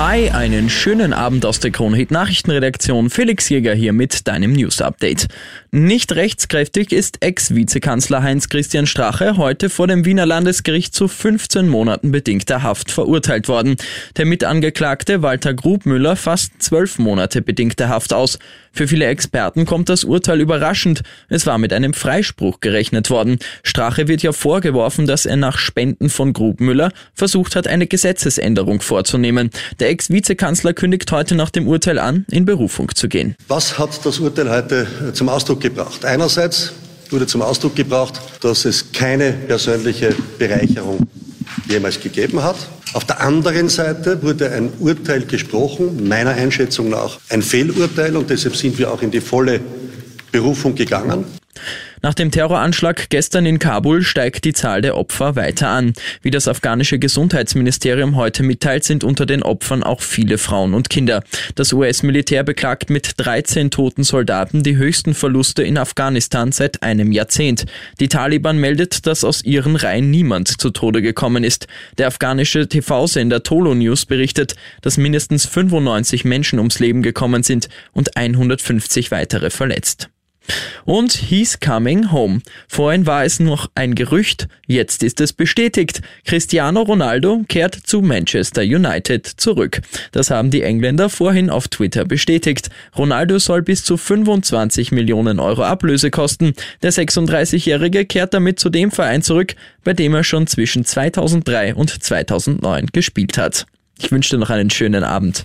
Hi, einen schönen Abend aus der Kronhit Nachrichtenredaktion. Felix Jäger hier mit deinem News Update. Nicht rechtskräftig ist Ex-Vizekanzler Heinz-Christian Strache heute vor dem Wiener Landesgericht zu 15 Monaten bedingter Haft verurteilt worden. Der Mitangeklagte Walter Grubmüller fasst 12 Monate bedingte Haft aus. Für viele Experten kommt das Urteil überraschend. Es war mit einem Freispruch gerechnet worden. Strache wird ja vorgeworfen, dass er nach Spenden von Grubmüller versucht hat, eine Gesetzesänderung vorzunehmen. Der Ex-Vizekanzler kündigt heute nach dem Urteil an, in Berufung zu gehen. Was hat das Urteil heute äh, zum Ausdruck gebracht? Einerseits wurde zum Ausdruck gebracht, dass es keine persönliche Bereicherung jemals gegeben hat. Auf der anderen Seite wurde ein Urteil gesprochen, meiner Einschätzung nach ein Fehlurteil und deshalb sind wir auch in die volle Berufung gegangen. Nach dem Terroranschlag gestern in Kabul steigt die Zahl der Opfer weiter an. Wie das afghanische Gesundheitsministerium heute mitteilt, sind unter den Opfern auch viele Frauen und Kinder. Das US-Militär beklagt mit 13 toten Soldaten die höchsten Verluste in Afghanistan seit einem Jahrzehnt. Die Taliban meldet, dass aus ihren Reihen niemand zu Tode gekommen ist. Der afghanische TV-Sender Tolo News berichtet, dass mindestens 95 Menschen ums Leben gekommen sind und 150 weitere verletzt. Und he's coming home. Vorhin war es noch ein Gerücht, jetzt ist es bestätigt. Cristiano Ronaldo kehrt zu Manchester United zurück. Das haben die Engländer vorhin auf Twitter bestätigt. Ronaldo soll bis zu 25 Millionen Euro Ablöse kosten. Der 36-Jährige kehrt damit zu dem Verein zurück, bei dem er schon zwischen 2003 und 2009 gespielt hat. Ich wünsche dir noch einen schönen Abend.